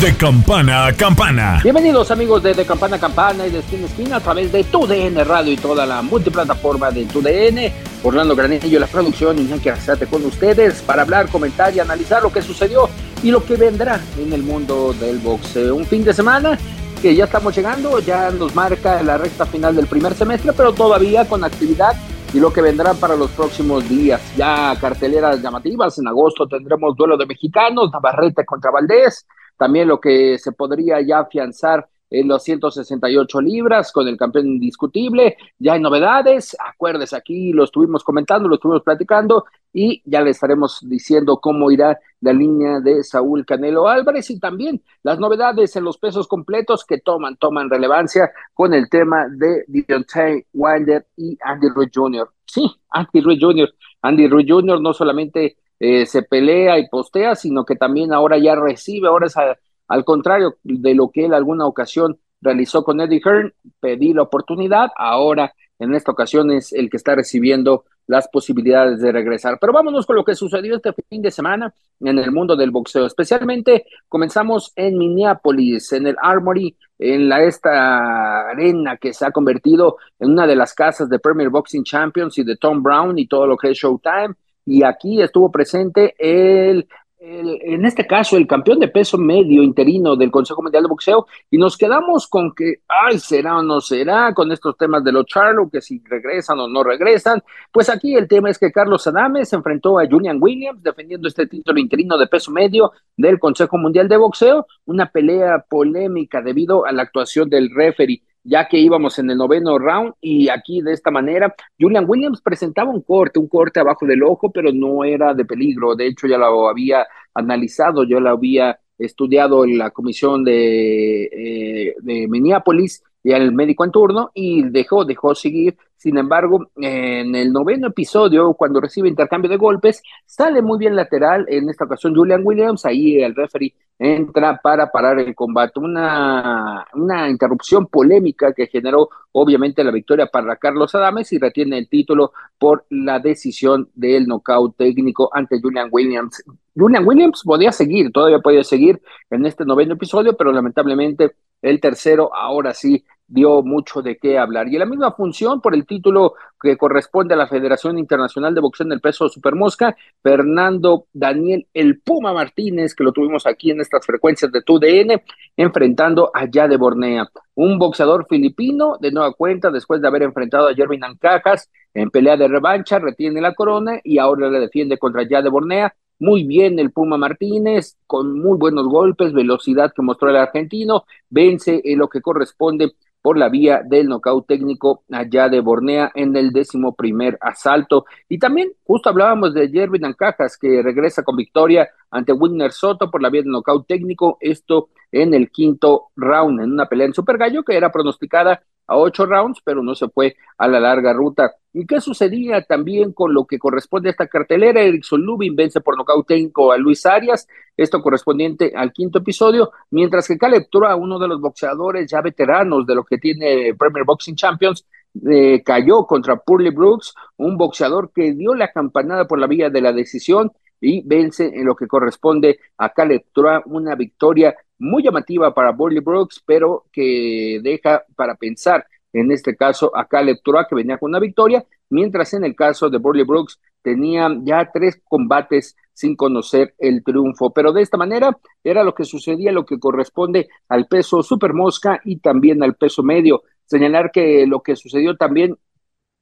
De campana a campana. Bienvenidos amigos de De Campana a Campana y de Esquina a Esquina a través de TUDN Radio y toda la multiplataforma de TUDN. Orlando Granillo, la producción, Iñaki Arzate con ustedes para hablar, comentar y analizar lo que sucedió y lo que vendrá en el mundo del boxeo. Un fin de semana que ya estamos llegando, ya nos marca la recta final del primer semestre, pero todavía con actividad y lo que vendrá para los próximos días. Ya carteleras llamativas, en agosto tendremos duelo de mexicanos, Navarrete contra Valdés, también lo que se podría ya afianzar en los 168 libras con el campeón indiscutible. Ya hay novedades, acuérdese aquí, lo estuvimos comentando, lo estuvimos platicando y ya le estaremos diciendo cómo irá la línea de Saúl Canelo Álvarez y también las novedades en los pesos completos que toman, toman relevancia con el tema de Deontay Wilder y Andy Ruiz Jr. Sí, Andy Ruiz Jr. Andy Ruiz Jr. no solamente eh, se pelea y postea, sino que también ahora ya recibe, ahora esa al contrario de lo que él alguna ocasión realizó con Eddie Hearn, pedí la oportunidad, ahora en esta ocasión es el que está recibiendo las posibilidades de regresar. Pero vámonos con lo que sucedió este fin de semana en el mundo del boxeo. Especialmente comenzamos en Minneapolis, en el Armory, en la esta arena que se ha convertido en una de las casas de Premier Boxing Champions y de Tom Brown y todo lo que es Showtime. Y aquí estuvo presente el en este caso, el campeón de peso medio interino del Consejo Mundial de Boxeo, y nos quedamos con que, ay, será o no será, con estos temas de los Charlo, que si regresan o no regresan. Pues aquí el tema es que Carlos Adame se enfrentó a Julian Williams defendiendo este título interino de peso medio del Consejo Mundial de Boxeo, una pelea polémica debido a la actuación del referee ya que íbamos en el noveno round y aquí de esta manera Julian Williams presentaba un corte, un corte abajo del ojo, pero no era de peligro, de hecho ya lo había analizado, yo lo había estudiado en la comisión de, eh, Minneapolis y al médico en turno y dejó, dejó seguir. Sin embargo, en el noveno episodio, cuando recibe intercambio de golpes, sale muy bien lateral, en esta ocasión Julian Williams, ahí el referee entra para parar el combate. Una, una interrupción polémica que generó obviamente la victoria para Carlos Adames y retiene el título por la decisión del nocaut técnico ante Julian Williams. Julian Williams podía seguir, todavía podía seguir en este noveno episodio, pero lamentablemente el tercero ahora sí dio mucho de qué hablar. Y la misma función por el título que corresponde a la Federación Internacional de Boxeo en el peso supermosca, Fernando Daniel El Puma Martínez, que lo tuvimos aquí en estas frecuencias de TUDN, enfrentando a Yade Bornea, un boxeador filipino de nueva cuenta después de haber enfrentado a Jervin Ancajas en pelea de revancha, retiene la corona y ahora le defiende contra Yade Bornea muy bien el Puma Martínez, con muy buenos golpes, velocidad que mostró el argentino, vence en lo que corresponde por la vía del nocaut técnico allá de Bornea en el décimo primer asalto. Y también justo hablábamos de Jervin Ancajas que regresa con victoria ante Winner Soto por la vía del nocaut técnico, esto en el quinto round, en una pelea en Super Gallo que era pronosticada a ocho rounds, pero no se fue a la larga ruta. ¿Y qué sucedía también con lo que corresponde a esta cartelera? Erickson Lubin vence por nocaut técnico a Luis Arias, esto correspondiente al quinto episodio, mientras que Caleb Tura, uno de los boxeadores ya veteranos de lo que tiene Premier Boxing Champions, eh, cayó contra Purley Brooks, un boxeador que dio la campanada por la vía de la decisión y vence en lo que corresponde a Caleb una victoria muy llamativa para Burley Brooks, pero que deja para pensar en este caso a Caleb que venía con una victoria, mientras en el caso de Burley Brooks tenía ya tres combates sin conocer el triunfo. Pero de esta manera era lo que sucedía, lo que corresponde al peso super mosca y también al peso medio. Señalar que lo que sucedió también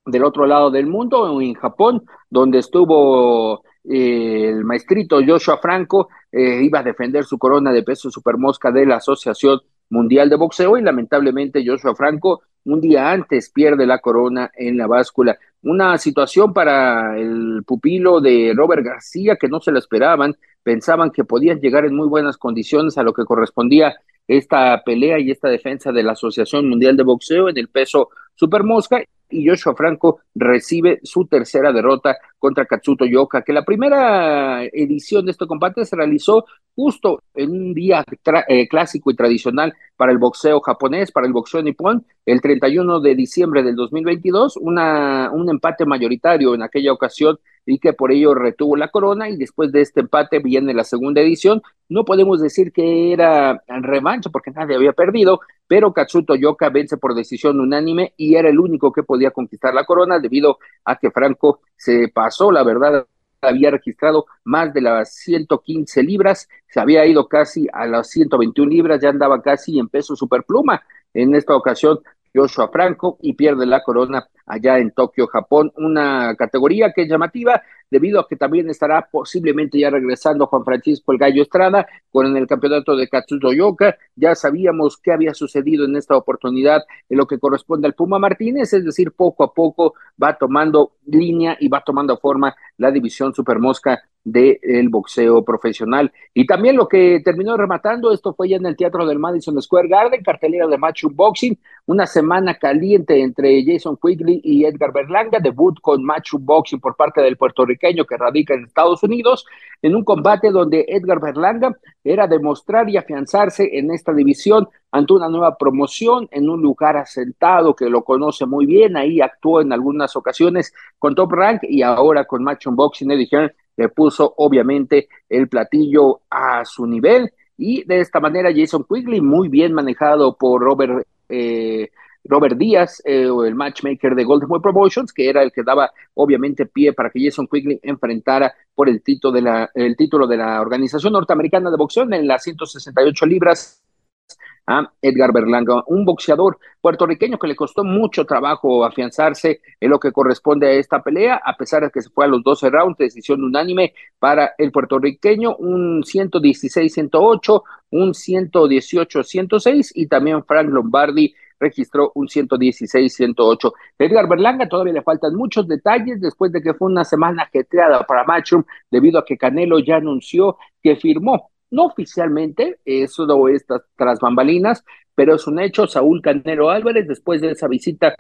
del otro lado del mundo, en Japón, donde estuvo eh, el maestrito Joshua Franco, eh, iba a defender su corona de peso super mosca de la Asociación Mundial de Boxeo y lamentablemente Joshua Franco un día antes pierde la corona en la báscula. Una situación para el pupilo de Robert García que no se lo esperaban, pensaban que podían llegar en muy buenas condiciones a lo que correspondía esta pelea y esta defensa de la Asociación Mundial de Boxeo en el peso Super Mosca y Joshua Franco recibe su tercera derrota contra Katsuto Yoka, que la primera edición de este combate se realizó justo en un día eh, clásico y tradicional para el boxeo japonés, para el boxeo nipón, el 31 de diciembre del 2022, una, un empate mayoritario en aquella ocasión y que por ello retuvo la corona y después de este empate viene la segunda edición. No podemos decir que era revancha porque nadie había perdido, pero Katsuto Yoka vence por decisión unánime y era el único que podía conquistar la corona debido a que Franco se pasó, la verdad, había registrado más de las 115 libras, se había ido casi a las 121 libras, ya andaba casi en peso superpluma. En esta ocasión Joshua Franco y pierde la corona allá en Tokio, Japón, una categoría que es llamativa debido a que también estará posiblemente ya regresando Juan Francisco el Gallo Estrada con el campeonato de Yoka. Ya sabíamos qué había sucedido en esta oportunidad en lo que corresponde al Puma Martínez, es decir, poco a poco va tomando línea y va tomando forma la división Supermosca del boxeo profesional. Y también lo que terminó rematando, esto fue ya en el Teatro del Madison Square Garden, cartelera de Matchroom Boxing, una semana caliente entre Jason Quigley y Edgar Berlanga, debut con Matchroom Boxing por parte del puertorriqueño que radica en Estados Unidos, en un combate donde Edgar Berlanga era demostrar y afianzarse en esta división ante una nueva promoción en un lugar asentado que lo conoce muy bien, ahí actuó en algunas ocasiones con Top Rank y ahora con Matchroom Boxing, Eddie Hearn le puso obviamente el platillo a su nivel. Y de esta manera Jason Quigley, muy bien manejado por Robert, eh, Robert Díaz, eh, el matchmaker de Golden Boy Promotions, que era el que daba obviamente pie para que Jason Quigley enfrentara por el título de la, el título de la Organización Norteamericana de Boxeo en las 168 libras a Edgar Berlanga, un boxeador puertorriqueño que le costó mucho trabajo afianzarse en lo que corresponde a esta pelea, a pesar de que se fue a los 12 rounds, decisión unánime para el puertorriqueño, un 116-108, un 118-106 y también Frank Lombardi registró un 116-108. Edgar Berlanga todavía le faltan muchos detalles después de que fue una semana ajetreada para Matchroom debido a que Canelo ya anunció que firmó no oficialmente, eso estas tras bambalinas, pero es un hecho. Saúl Canero Álvarez, después de esa visita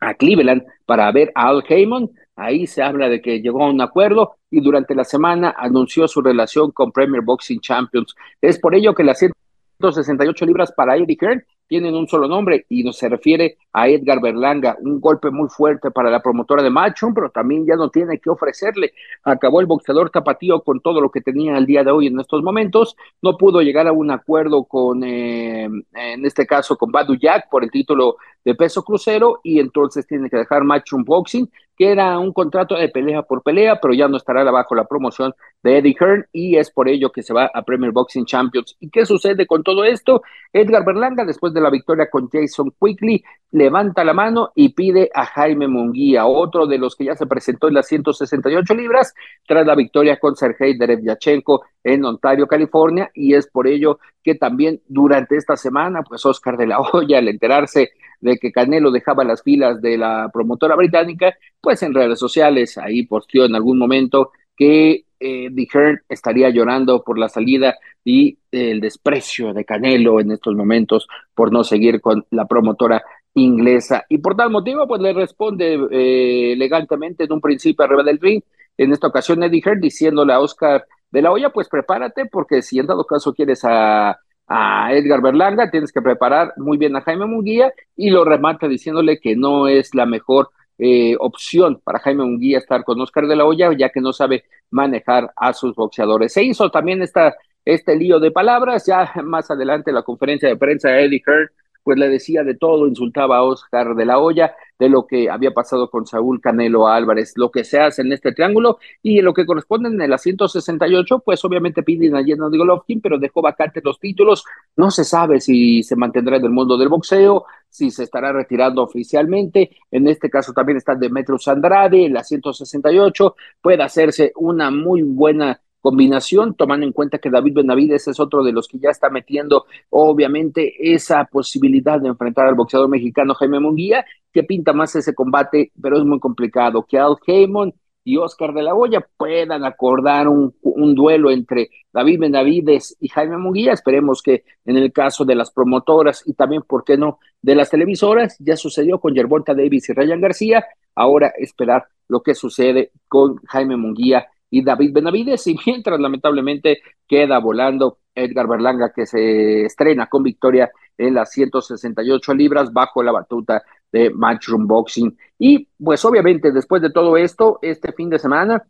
a Cleveland para ver a Al Heyman, ahí se habla de que llegó a un acuerdo y durante la semana anunció su relación con Premier Boxing Champions. Es por ello que las 168 libras para Eddie Hearn tienen un solo nombre y no se refiere a Edgar Berlanga, un golpe muy fuerte para la promotora de Machum, pero también ya no tiene que ofrecerle. Acabó el boxeador tapatío con todo lo que tenía el día de hoy en estos momentos, no pudo llegar a un acuerdo con, eh, en este caso, con Badu Jack por el título de peso crucero y entonces tiene que dejar Matchroom Boxing, que era un contrato de pelea por pelea, pero ya no estará bajo la promoción de Eddie Hearn y es por ello que se va a Premier Boxing Champions. ¿Y qué sucede con todo esto? Edgar Berlanga, después de la victoria con Jason Quickly, levanta la mano y pide a Jaime Munguía, otro de los que ya se presentó en las 168 libras, tras la victoria con Sergei Derevyachenko en Ontario, California, y es por ello que también durante esta semana, pues Oscar de la Hoya, al enterarse de que Canelo dejaba las filas de la promotora británica, pues en redes sociales ahí posteó en algún momento que eh, Hearn estaría llorando por la salida y el desprecio de Canelo en estos momentos por no seguir con la promotora inglesa. Y por tal motivo, pues le responde eh, elegantemente en un principio arriba del ring, en esta ocasión Eddie Hearn diciéndole a Oscar de la Hoya, pues prepárate porque si en dado caso quieres a a Edgar Berlanga, tienes que preparar muy bien a Jaime Munguía y lo remata diciéndole que no es la mejor eh, opción para Jaime Munguía estar con Oscar de la Hoya, ya que no sabe manejar a sus boxeadores. Se hizo también esta, este lío de palabras, ya más adelante la conferencia de prensa Eddie Hearn pues le decía de todo, insultaba a Oscar de la Hoya, de lo que había pasado con Saúl Canelo Álvarez, lo que se hace en este triángulo y en lo que corresponde en el 168, pues obviamente piden a Jenna Golovkin, pero dejó vacantes los títulos, no se sabe si se mantendrá en el mundo del boxeo, si se estará retirando oficialmente, en este caso también está Demetrius Andrade, en la 168, puede hacerse una muy buena combinación, tomando en cuenta que David Benavides es otro de los que ya está metiendo, obviamente, esa posibilidad de enfrentar al boxeador mexicano Jaime Munguía, que pinta más ese combate, pero es muy complicado. Que Al Heyman y Oscar de la Hoya puedan acordar un, duelo entre David Benavides y Jaime Munguía. Esperemos que en el caso de las promotoras y también, ¿por qué no?, de las televisoras, ya sucedió con Yerbonta Davis y Ryan García. Ahora esperar lo que sucede con Jaime Munguía y David Benavides. Y mientras, lamentablemente, queda volando Edgar Berlanga, que se estrena con victoria en las 168 libras bajo la batuta de Matchroom Boxing. Y pues obviamente después de todo esto, este fin de semana,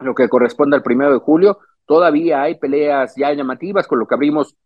lo que corresponde al primero de julio, todavía hay peleas ya llamativas con lo que abrimos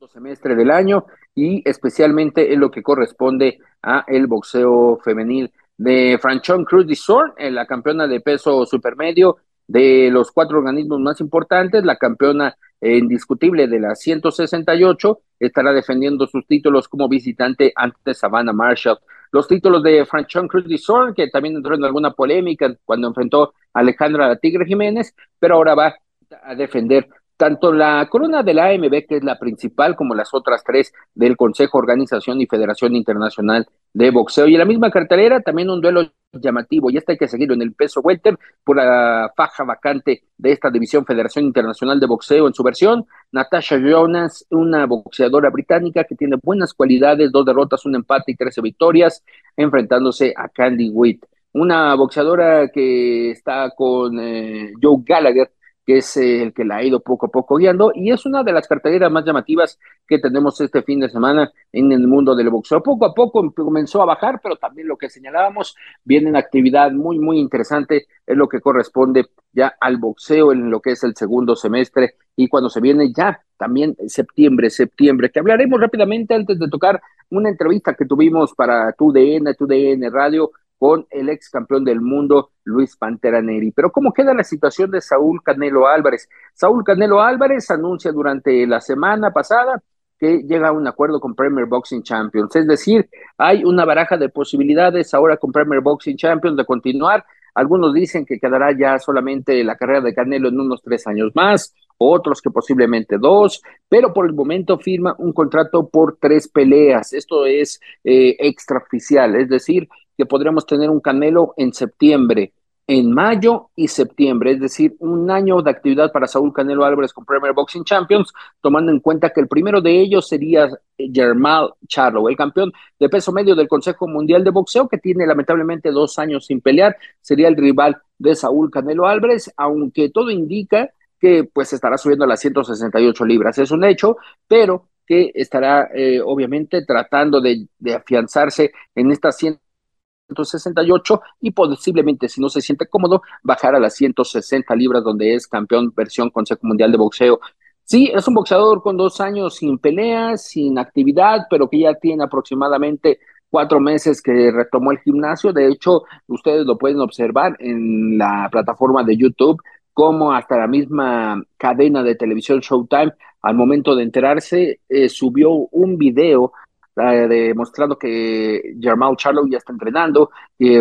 el semestre del año y especialmente en lo que corresponde a el boxeo femenil de Franchon Cruz de en la campeona de peso supermedio de los cuatro organismos más importantes, la campeona indiscutible de la 168, estará defendiendo sus títulos como visitante ante Savannah Marshall. Los títulos de Franchon Cruz de que también entró en alguna polémica cuando enfrentó a Alejandra la Tigre Jiménez, pero ahora va a defender tanto la corona de la AMB, que es la principal, como las otras tres del Consejo, Organización y Federación Internacional de Boxeo. Y en la misma cartelera, también un duelo llamativo, y este hay que seguirlo en el peso welter por la faja vacante de esta división Federación Internacional de Boxeo en su versión. Natasha Jonas, una boxeadora británica que tiene buenas cualidades, dos derrotas, un empate y trece victorias, enfrentándose a Candy Witt. Una boxeadora que está con eh, Joe Gallagher, que es el que la ha ido poco a poco guiando y es una de las carteleras más llamativas que tenemos este fin de semana en el mundo del boxeo. Poco a poco comenzó a bajar, pero también lo que señalábamos, viene una actividad muy, muy interesante, es lo que corresponde ya al boxeo en lo que es el segundo semestre y cuando se viene ya también septiembre, septiembre, que hablaremos rápidamente antes de tocar una entrevista que tuvimos para TUDN, TUDN Radio, con el ex campeón del mundo, Luis Pantera Neri. Pero ¿cómo queda la situación de Saúl Canelo Álvarez? Saúl Canelo Álvarez anuncia durante la semana pasada que llega a un acuerdo con Premier Boxing Champions. Es decir, hay una baraja de posibilidades ahora con Premier Boxing Champions de continuar. Algunos dicen que quedará ya solamente la carrera de Canelo en unos tres años más, otros que posiblemente dos, pero por el momento firma un contrato por tres peleas. Esto es eh, extraoficial, es decir, que podríamos tener un Canelo en septiembre, en mayo y septiembre, es decir, un año de actividad para Saúl Canelo Álvarez con Premier Boxing Champions, tomando en cuenta que el primero de ellos sería Germán Charlo, el campeón de peso medio del Consejo Mundial de Boxeo, que tiene lamentablemente dos años sin pelear, sería el rival de Saúl Canelo Álvarez, aunque todo indica que pues estará subiendo a las 168 libras, es un hecho, pero que estará eh, obviamente tratando de, de afianzarse en estas 100 168 y posiblemente si no se siente cómodo bajar a las 160 libras donde es campeón versión Consejo Mundial de Boxeo. Sí, es un boxeador con dos años sin peleas, sin actividad, pero que ya tiene aproximadamente cuatro meses que retomó el gimnasio. De hecho, ustedes lo pueden observar en la plataforma de YouTube, como hasta la misma cadena de televisión Showtime, al momento de enterarse, eh, subió un video demostrando que Germán Charlo ya está entrenando,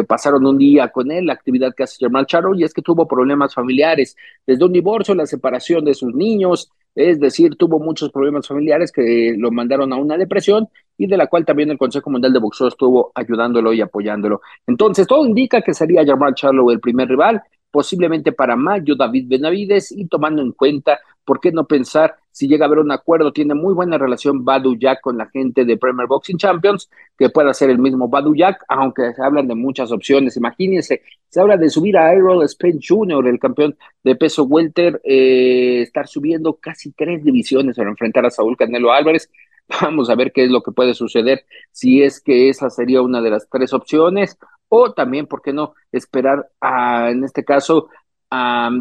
pasaron un día con él, la actividad que hace Germán Charlo, y es que tuvo problemas familiares, desde un divorcio, la separación de sus niños, es decir, tuvo muchos problemas familiares que lo mandaron a una depresión y de la cual también el Consejo Mundial de Boxeo estuvo ayudándolo y apoyándolo. Entonces, todo indica que sería Germán Charlo el primer rival, posiblemente para mayo David Benavides y tomando en cuenta, ¿por qué no pensar si llega a haber un acuerdo? Tiene muy buena relación Badu Jack con la gente de Premier Boxing Champions, que pueda ser el mismo Badu Jack, aunque se hablan de muchas opciones. Imagínense, se habla de subir a Errol Spence Jr., el campeón de peso welter, eh, estar subiendo casi tres divisiones para enfrentar a Saúl Canelo Álvarez. Vamos a ver qué es lo que puede suceder, si es que esa sería una de las tres opciones, o también, ¿por qué no esperar a, en este caso,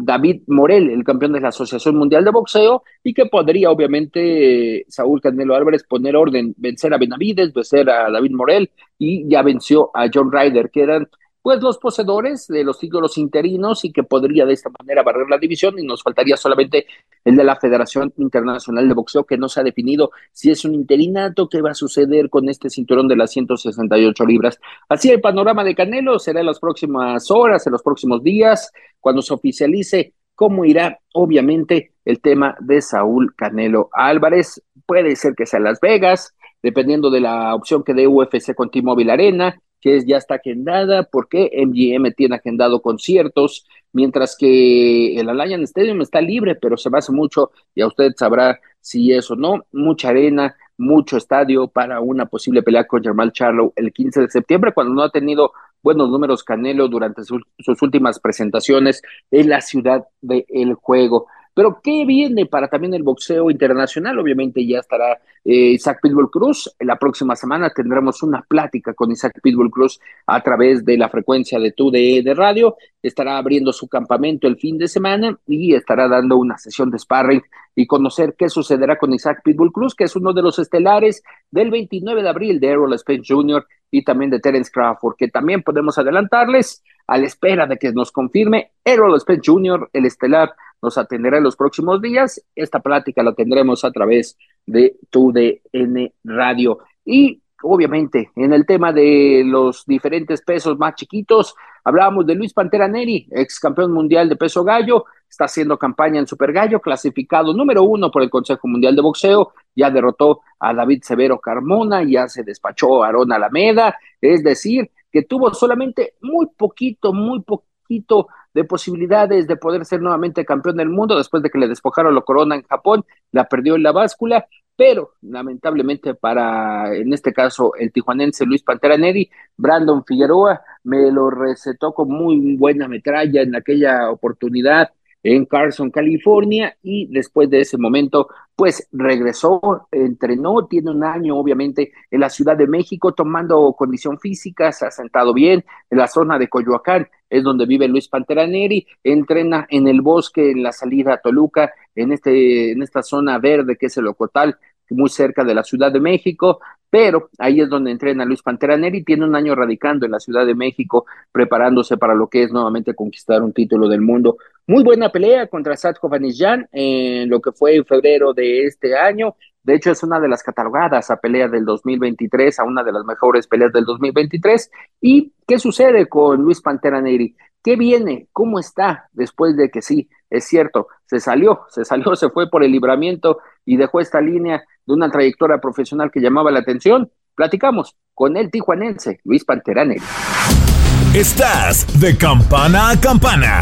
David Morel, el campeón de la Asociación Mundial de Boxeo, y que podría, obviamente, Saúl Canelo Álvarez poner orden, vencer a Benavides, vencer a David Morel, y ya venció a John Ryder, que eran pues los poseedores de los títulos interinos y que podría de esta manera barrer la división y nos faltaría solamente el de la Federación Internacional de Boxeo que no se ha definido si es un interinato, qué va a suceder con este cinturón de las 168 libras. Así el panorama de Canelo será en las próximas horas, en los próximos días, cuando se oficialice cómo irá, obviamente, el tema de Saúl Canelo Álvarez. Puede ser que sea Las Vegas, dependiendo de la opción que dé UFC con T-Mobile Arena, que ya está agendada, porque MGM tiene agendado conciertos, mientras que el Allianz Stadium está libre, pero se hace mucho, y a usted sabrá si es o no, mucha arena, mucho estadio para una posible pelea con Jamal Charlo el 15 de septiembre, cuando no ha tenido buenos números Canelo durante sus últimas presentaciones en la ciudad del juego. Pero ¿qué viene para también el boxeo internacional? Obviamente ya estará eh, Isaac Pitbull Cruz. La próxima semana tendremos una plática con Isaac Pitbull Cruz a través de la frecuencia de tu de radio. Estará abriendo su campamento el fin de semana y estará dando una sesión de sparring y conocer qué sucederá con Isaac Pitbull Cruz, que es uno de los estelares del 29 de abril de Errol Spence Jr. y también de Terence Crawford, que también podemos adelantarles a la espera de que nos confirme Errol Spence Jr., el estelar nos atenderá en los próximos días. Esta plática la tendremos a través de tu DN Radio. Y obviamente, en el tema de los diferentes pesos más chiquitos, hablábamos de Luis Pantera Neri, ex campeón mundial de peso gallo, está haciendo campaña en Super Gallo, clasificado número uno por el Consejo Mundial de Boxeo, ya derrotó a David Severo Carmona, ya se despachó a Aaron Alameda, es decir, que tuvo solamente muy poquito, muy poquito de posibilidades de poder ser nuevamente campeón del mundo después de que le despojaron la corona en Japón, la perdió en la báscula, pero lamentablemente para, en este caso, el tijuanense Luis Pantera Neri, Brandon Figueroa me lo recetó con muy buena metralla en aquella oportunidad en Carson, California, y después de ese momento, pues regresó, entrenó, tiene un año obviamente en la Ciudad de México tomando condición física, se ha sentado bien en la zona de Coyoacán, es donde vive Luis Panteraneri, entrena en el bosque, en la salida a Toluca, en, este, en esta zona verde que es el Ocotal, muy cerca de la Ciudad de México, pero ahí es donde entrena Luis Pantera Neri, tiene un año radicando en la Ciudad de México, preparándose para lo que es nuevamente conquistar un título del mundo. Muy buena pelea contra Satko Vanillan en lo que fue en febrero de este año. De hecho, es una de las catalogadas a pelea del 2023, a una de las mejores peleas del 2023. ¿Y qué sucede con Luis Pantera Neri? ¿Qué viene? ¿Cómo está después de que sí, es cierto, se salió, se salió, se fue por el libramiento y dejó esta línea de una trayectoria profesional que llamaba la atención? Platicamos con el tijuanense Luis Pantera Neri. Estás de campana a campana.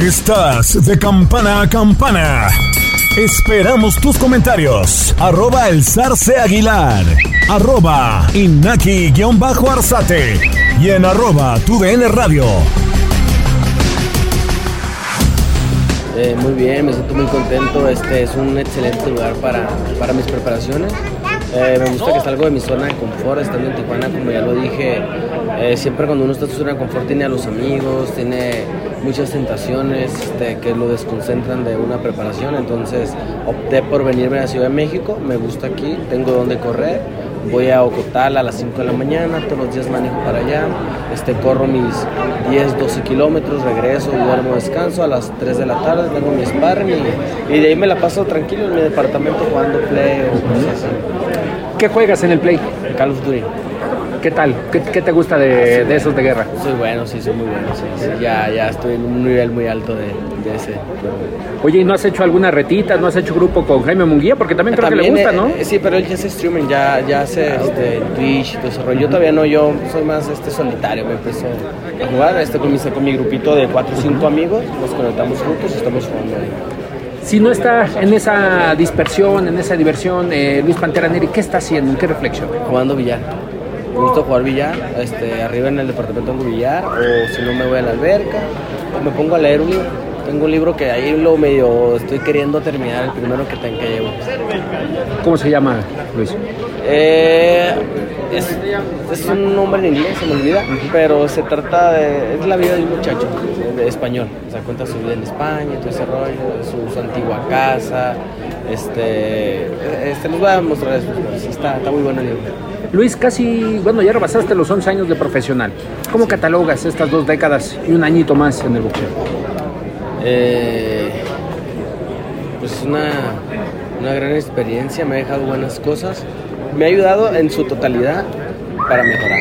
Estás de campana a campana. Esperamos tus comentarios. Arroba el zarce aguilar. Arroba inaki-arzate. Y en arroba tu radio. Eh, muy bien, me siento muy contento. Este es un excelente lugar para, para mis preparaciones. Eh, me gusta que salgo de mi zona de confort, estando en Tijuana, como ya lo dije. Eh, siempre cuando uno está en su zona de confort tiene a los amigos, tiene muchas tentaciones este, que lo desconcentran de una preparación. Entonces opté por venirme a la Ciudad de México. Me gusta aquí, tengo donde correr. Voy a Ocotal a las 5 de la mañana, todos los días manejo para allá. Este, corro mis 10, 12 kilómetros, regreso, duermo, descanso. A las 3 de la tarde tengo mi sparring y, y de ahí me la paso tranquilo en mi departamento jugando play o cosas así. ¿Qué juegas en el Play? Call of Duty. ¿Qué tal? ¿Qué, qué te gusta de, de esos de guerra? Soy bueno, sí, soy muy bueno. Sí, sí. Ya, ya estoy en un nivel muy alto de, de ese. Oye, ¿y no has hecho alguna retita? ¿No has hecho grupo con Jaime Munguía? Porque también creo que le También, gusta, ¿no? eh, sí, pero él ya hace streaming, ya, ya hace este, Twitch y todo ese rollo. Yo todavía no, yo soy más este, solitario, me empezó a jugar este, con, mi, con mi grupito de 4 o 5 amigos, nos conectamos juntos y estamos jugando ahí. Si no está en esa dispersión, en esa diversión, eh, Luis Pantera Neri, ¿qué está haciendo? ¿En qué reflexión? Jugando billar. Me gusta jugar billar, este, arriba en el departamento tengo billar, o si no me voy a la alberca, o me pongo a leer un libro. Tengo un libro que ahí lo medio estoy queriendo terminar, el primero que, tengo que llevo. ¿Cómo se llama, Luis? Eh, es, es un nombre en inglés, se me olvida, pero se trata de. Es la vida de un muchacho de español. O sea, cuenta su vida en España, todo ese rollo, su, su antigua casa. Este. Este, les voy a mostrar eso. Está, está muy bueno el libro. Luis, casi, bueno, ya rebasaste los 11 años de profesional. ¿Cómo catalogas estas dos décadas y un añito más en el boxeo? Eh, pues una, una gran experiencia, me ha dejado buenas cosas. Me ha ayudado en su totalidad para mejorar.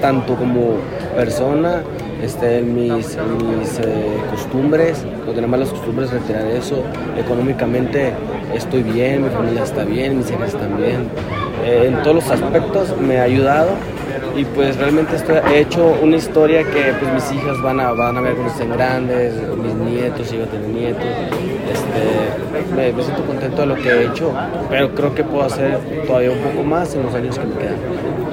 Tanto como persona, este, mis, mis eh, costumbres, no tener malas costumbres, retirar eso. Económicamente estoy bien, mi familia está bien, mis hijas están bien. Eh, en todos los aspectos me ha ayudado y pues realmente estoy, he hecho una historia que pues mis hijas van a, van a ver cuando estén grandes, mis nietos, si yo tener nietos. Este, me, me siento contento de lo que he hecho, pero creo que puedo hacer todavía un poco más en los años que me quedan.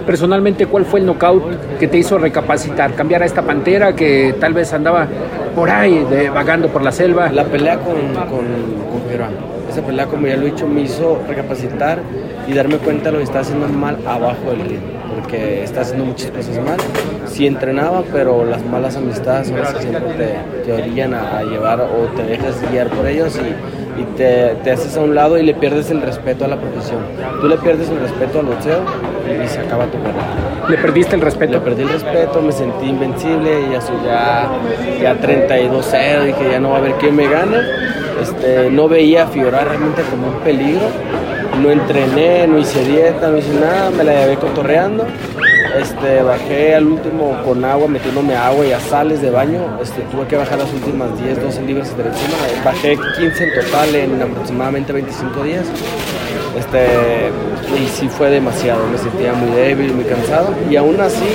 Personalmente, ¿cuál fue el knockout que te hizo recapacitar? Cambiar a esta pantera que tal vez andaba por ahí, de- vagando por la selva. La pelea con, con, con. Esa pelea, como ya lo he dicho, me hizo recapacitar y darme cuenta de lo que estaba haciendo mal abajo del ring. Porque está haciendo muchas cosas mal. Sí entrenaba, pero las malas amistades son las que siempre te, te orillan a, a llevar o te dejas guiar por ellos y, y te, te haces a un lado y le pierdes el respeto a la profesión. Tú le pierdes el respeto al boxeo y se acaba tu carrera. Le perdiste el respeto. Le perdí el respeto, me sentí invencible y ya soy ya, ya 32-0, dije ya no va a haber quién me gane. Este, no veía a realmente como un peligro. No entrené, no hice dieta, no hice nada, me la llevé cotorreando. Este, bajé al último con agua, metiéndome agua y a sales de baño. Este, tuve que bajar las últimas 10, 12 libras de encima. Bajé 15 en total en aproximadamente 25 días. Este, y sí fue demasiado, me sentía muy débil, muy cansado. Y aún así,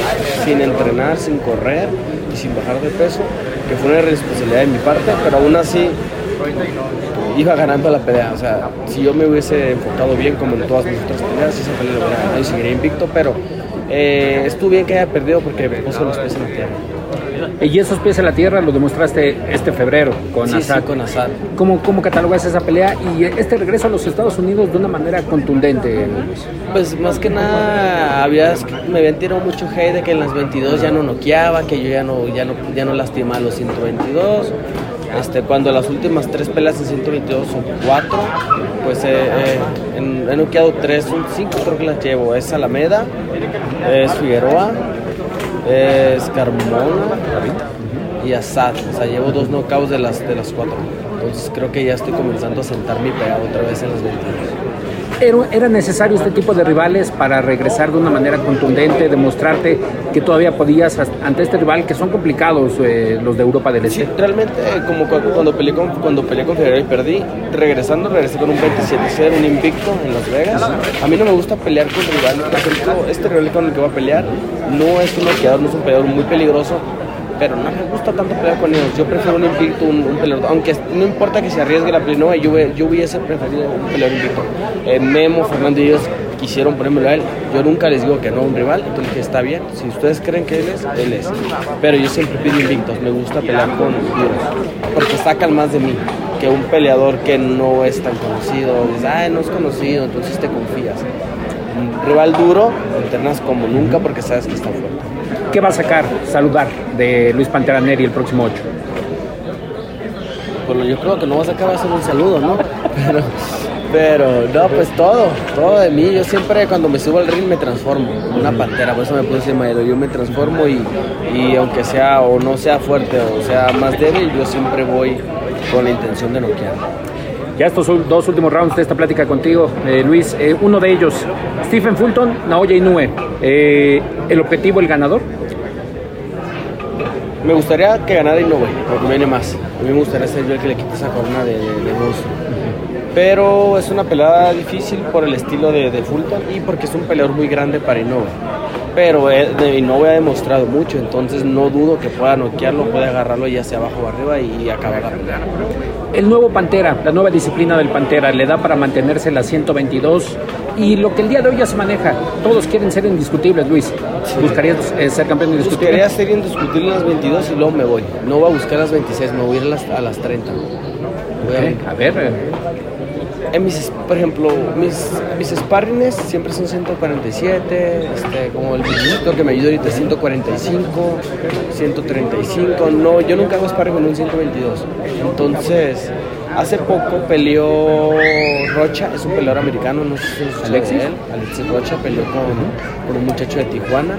sin entrenar, sin correr y sin bajar de peso, que fue una responsabilidad de mi parte, pero aún así iba ganando la pelea. O sea, si yo me hubiese enfocado bien como en todas mis otras peleas, esa pelea lo hubiera ganado y seguiría invicto, pero eh, estuvo bien que haya perdido porque me puso los pies en la tierra. Y esos pies en la tierra lo demostraste este febrero con Sí, sí, con Assad. ¿Cómo, ¿Cómo catalogas esa pelea y este regreso a los Estados Unidos de una manera contundente, Luis? Pues más que nada habías, me habían tirado mucho hate de que en las 22 ya no noqueaba, que yo ya no, ya no, ya no lastimaba los 122. Este, cuando las últimas tres peleas en 122 son cuatro, pues eh, eh, en- he noqueado tres, son cinco creo que las llevo. Es Alameda, es Figueroa, es Carmona y Assad. O sea, llevo dos knockouts de las, de las cuatro. Entonces creo que ya estoy comenzando a sentar mi pegado otra vez en las 22. ¿Era, necesario este tipo de rivales para regresar de una manera contundente, demostrarte que todavía podías as- ante este rival que son complicados eh, los de Europa del Este? Sí, realmente como cu- cuando peleé con cuando peleé con Figueroa y perdí, regresando regresé con un 27-0, un invicto en Las Vegas. A mí no me gusta pelear con rivales, por ejemplo, este rival con el que voy a pelear no es un noqueador, no es un peleador muy peligroso, pero no me gusta tanto pelear con ellos. Yo prefiero un invicto, un, un peleador, aunque no importa que se arriesgue la pelea, yo, yo hubiese preferido un peleador invicto. Eh, Memo, Fernando y ellos quisieron ponérmelo a él. Yo nunca les digo que no a un rival, entonces dije, está bien, si ustedes creen que él es, él es. Pero yo siempre pido invictos, me gusta pelear con duros, porque sacan más de mí que un peleador que no es tan conocido. Dices, ay, no es conocido, entonces te confías. Un rival duro, entrenas como nunca porque sabes que está fuerte. ¿Qué va a sacar, saludar de Luis Pantera Neri el próximo 8? Bueno, yo creo que no va a sacar va a ser un saludo, ¿no? Pero, pero no, pues todo, todo de mí. Yo siempre cuando me subo al ring me transformo. Una pantera, por eso me puse mayor. Yo me transformo y, y aunque sea o no sea fuerte o sea más débil, yo siempre voy con la intención de noquear. Ya estos son dos últimos rounds de esta plática contigo, eh, Luis. Eh, uno de ellos, Stephen Fulton, Naoya Inoue. Eh, ¿El objetivo, el ganador? Me gustaría que ganara Inoue, porque viene más. A mí me gustaría ser yo el que le quite esa corona de, de, Pero es una pelea difícil por el estilo de, de, Fulton y porque es un peleador muy grande para Inoue. Pero Inoue ha demostrado mucho, entonces no dudo que pueda noquearlo, puede agarrarlo ya hacia abajo o arriba y, acabar la pelea. El nuevo Pantera, la nueva disciplina del Pantera, le da para mantenerse en la 122 y lo que el día de hoy ya se maneja, todos quieren ser indiscutibles, Luis. Sí. ¿Buscarías eh, ser campeón indiscutible? Buscaría ser indiscutible en las 22 y luego me voy. No voy a buscar las 26, me voy a ir a las, a las 30. Okay. A, ver. Eh. En mis, por ejemplo, mis, mis sparrings siempre son 147, este, como el que me ayuda ahorita es 145, 135. No, yo nunca hago sparring con un 122. Entonces, Hace poco peleó Rocha, es un peleador americano, no sé si es Alexis. Él. Alexis Rocha peleó con, con, un muchacho de Tijuana.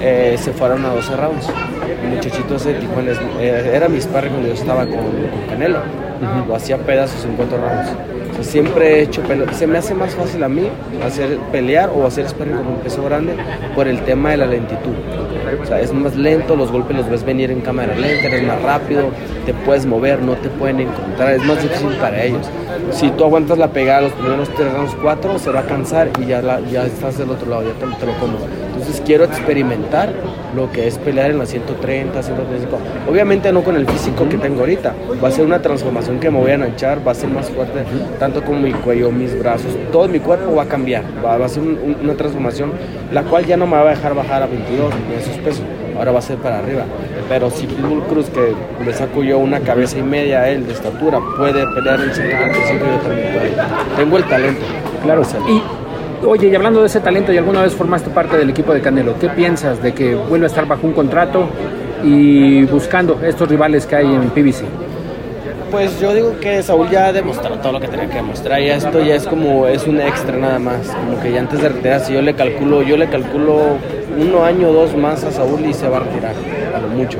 Eh, se fueron a 12 rounds. El muchachito ese de Tijuana es, eh, era mi sparring cuando yo estaba con, con Canelo. Uh -huh. Lo hacía pedazos en cuatro rounds. O sea, siempre he hecho pelear. Se me hace más fácil a mí hacer pelear o hacer sparring con un peso grande por el tema de la lentitud. Es más lento, los golpes los ves venir en cámara lenta, eres más rápido, te puedes mover, no te pueden encontrar, es más difícil para ellos. Si tú aguantas la pegada los primeros tres rounds, cuatro, se va a cansar y ya, ya estás del otro lado, ya te, te lo comes. Entonces quiero experimentar lo que es pelear en la 130, 135. Obviamente no con el físico que tengo ahorita. Va a ser una transformación que me voy a enanchar, va a ser más fuerte, tanto como mi cuello, mis brazos, todo mi cuerpo va a cambiar. Va, va a ser un, un, una transformación, la cual ya no me va a dejar bajar a 22 ni esos pesos. Ahora va a ser para arriba. Pero si Pitbull Cruz, que le saco yo una cabeza y media a él de estatura, puede pelear en 145, yo también puedo. Tengo el talento. Claro, y Oye, y hablando de ese talento, y alguna vez formaste parte del equipo de Canelo, ¿qué piensas de que vuelve a estar bajo un contrato y buscando estos rivales que hay en PBC? Pues yo digo que Saúl ya ha demostrado todo lo que tenía que demostrar y esto ya es como es un extra nada más, como que ya antes de retirarse yo le calculo, yo le calculo uno año o dos más a Saúl y se va a retirar, a lo mucho.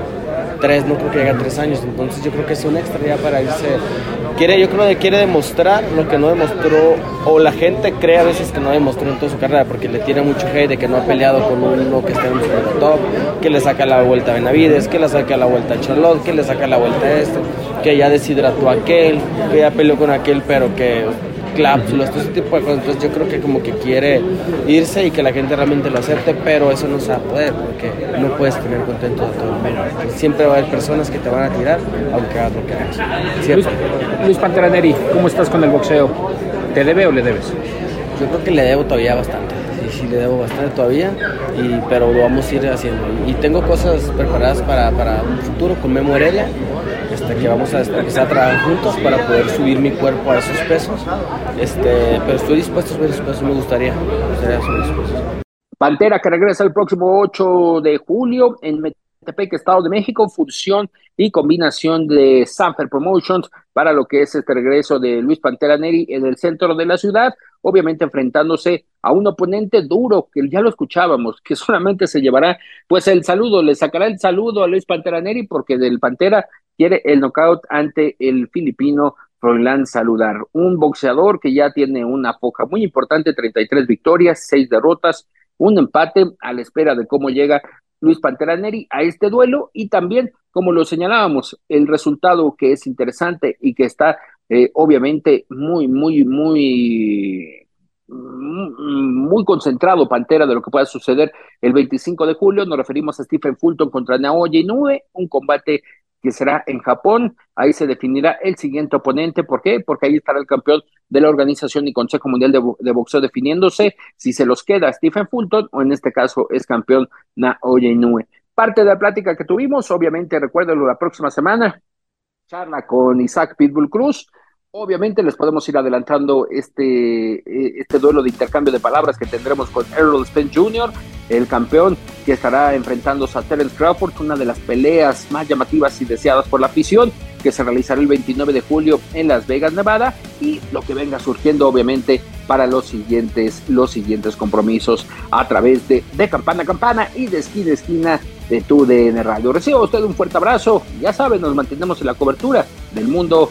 Tres, no creo que llegue a tres años, entonces yo creo que es un extra ya para irse quiere, yo creo que quiere demostrar lo que no demostró, o la gente cree a veces que no demostró en toda su carrera, porque le tiene mucho hate de que no ha peleado con uno que esté en un top, que le saca la vuelta a Benavides, que le saca la vuelta a Charlotte, que le saca la vuelta a este, que ya deshidrató a aquel, que ya peleó con aquel, pero que cláusulas, todo ese tipo de cosas. Entonces yo creo que como que quiere irse y que la gente realmente lo acepte, pero eso no se va a poder porque no puedes tener contento a todo el mundo. Siempre va a haber personas que te van a tirar, aunque hagas lo que hagas. Luis, Luis Pantera Neri, ¿cómo estás con el boxeo? ¿Te debe o le debes? Yo creo que le debo todavía bastante. Sí, sí, le debo bastante todavía, y, pero lo vamos a ir haciendo. Y tengo cosas preparadas para, para un futuro con Memo Heredia, este, que vamos a empezar a trabajar juntos para poder subir mi cuerpo a esos pesos. Este, pero estoy dispuesto a subir esos pesos, me gustaría. Pantera que regresa el próximo 8 de julio en Metepec, Estado de México, fusión y combinación de Sanfer Promotions para lo que es este regreso de Luis Pantera Neri en el centro de la ciudad, obviamente enfrentándose a un oponente duro, que ya lo escuchábamos, que solamente se llevará pues el saludo, le sacará el saludo a Luis Pantera Neri porque del Pantera quiere el knockout ante el filipino Froilán Saludar, un boxeador que ya tiene una foja muy importante, 33 victorias, 6 derrotas, un empate a la espera de cómo llega Luis Pantera Neri a este duelo y también, como lo señalábamos, el resultado que es interesante y que está eh, obviamente muy, muy, muy muy concentrado Pantera de lo que pueda suceder el 25 de julio. Nos referimos a Stephen Fulton contra Naoya Inoue, un combate que será en Japón. Ahí se definirá el siguiente oponente. ¿Por qué? Porque ahí estará el campeón de la Organización y Consejo Mundial de, Bo de Boxeo definiéndose si se los queda Stephen Fulton o en este caso es campeón Naoya Inoue. Parte de la plática que tuvimos, obviamente recuérdalo la próxima semana, charla con Isaac Pitbull Cruz, Obviamente les podemos ir adelantando este, eh, este duelo de intercambio de palabras que tendremos con Errol Spence Jr., el campeón que estará enfrentándose a Terence Crawford, una de las peleas más llamativas y deseadas por la afición, que se realizará el 29 de julio en Las Vegas, Nevada, y lo que venga surgiendo obviamente para los siguientes, los siguientes compromisos a través de, campana a campana y de esquina a esquina de tu DN Radio. Reciba usted un fuerte abrazo, ya saben, nos mantenemos en la cobertura del mundo